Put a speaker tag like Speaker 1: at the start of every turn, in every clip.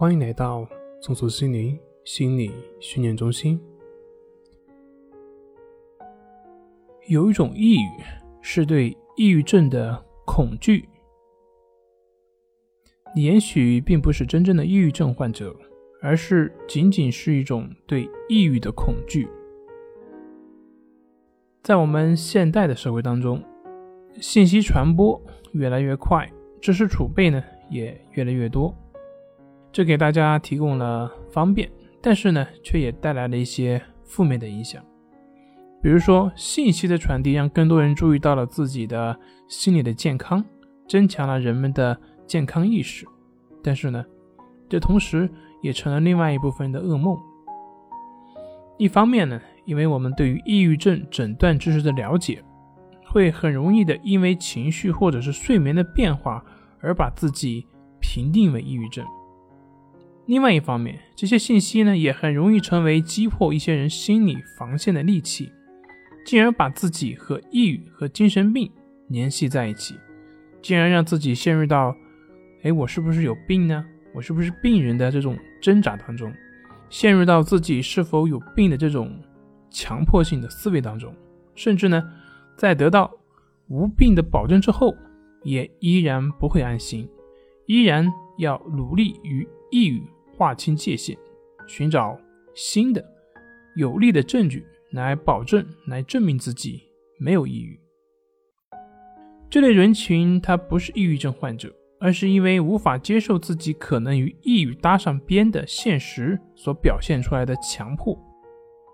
Speaker 1: 欢迎来到松鼠心灵心理训练中心。有一种抑郁，是对抑郁症的恐惧。你也许并不是真正的抑郁症患者，而是仅仅是一种对抑郁的恐惧。在我们现代的社会当中，信息传播越来越快，知识储备呢也越来越多，这给大家提供了方便，但是呢，却也带来了一些负面的影响。比如说，信息的传递让更多人注意到了自己的心理的健康，增强了人们的健康意识，但是呢，这同时也成了另外一部分的噩梦。一方面呢，因为我们对于抑郁症诊断知识的了解，会很容易的因为情绪或者是睡眠的变化而把自己评定为抑郁症。另外一方面，这些信息呢，也很容易成为击破一些人心理防线的利器。进而把自己和抑郁和精神病联系在一起，竟然让自己陷入到“哎，我是不是有病呢？我是不是病人的这种挣扎当中，陷入到自己是否有病的这种强迫性的思维当中，甚至呢，在得到无病的保证之后，也依然不会安心，依然要努力与抑郁划清界限，寻找新的有力的证据。来保证、来证明自己没有抑郁。这类人群他不是抑郁症患者，而是因为无法接受自己可能与抑郁搭上边的现实所表现出来的强迫。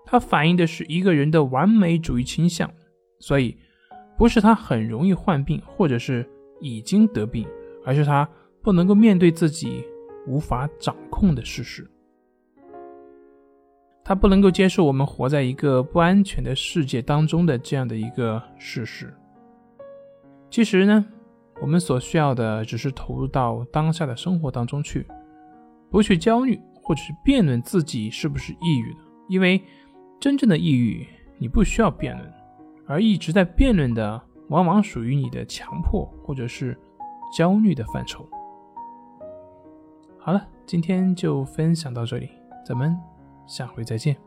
Speaker 1: 它反映的是一个人的完美主义倾向，所以不是他很容易患病，或者是已经得病，而是他不能够面对自己无法掌控的事实。他不能够接受我们活在一个不安全的世界当中的这样的一个事实。其实呢，我们所需要的只是投入到当下的生活当中去，不去焦虑或者是辩论自己是不是抑郁的。因为真正的抑郁，你不需要辩论，而一直在辩论的，往往属于你的强迫或者是焦虑的范畴。好了，今天就分享到这里，咱们。下回再见。